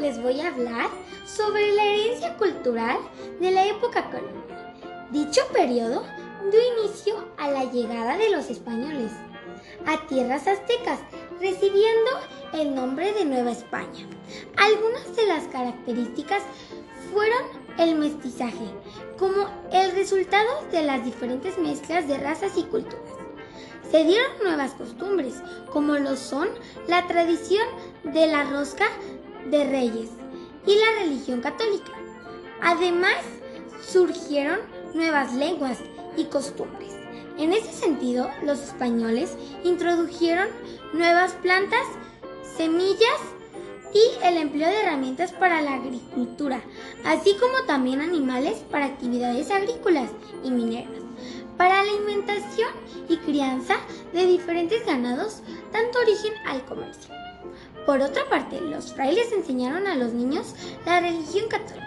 les voy a hablar sobre la herencia cultural de la época colonial. Dicho periodo dio inicio a la llegada de los españoles a tierras aztecas, recibiendo el nombre de Nueva España. Algunas de las características fueron el mestizaje, como el resultado de las diferentes mezclas de razas y culturas. Se dieron nuevas costumbres, como lo son la tradición de la rosca de reyes y la religión católica. Además, surgieron nuevas lenguas y costumbres. En ese sentido, los españoles introdujeron nuevas plantas, semillas y el empleo de herramientas para la agricultura, así como también animales para actividades agrícolas y mineras, alimentación y crianza de diferentes ganados, tanto origen al comercio. Por otra parte, los frailes enseñaron a los niños la religión católica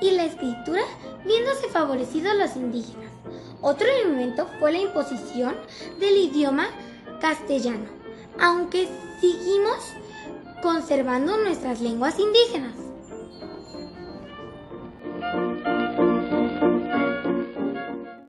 y la escritura, viéndose favorecidos los indígenas. Otro elemento fue la imposición del idioma castellano, aunque seguimos conservando nuestras lenguas indígenas.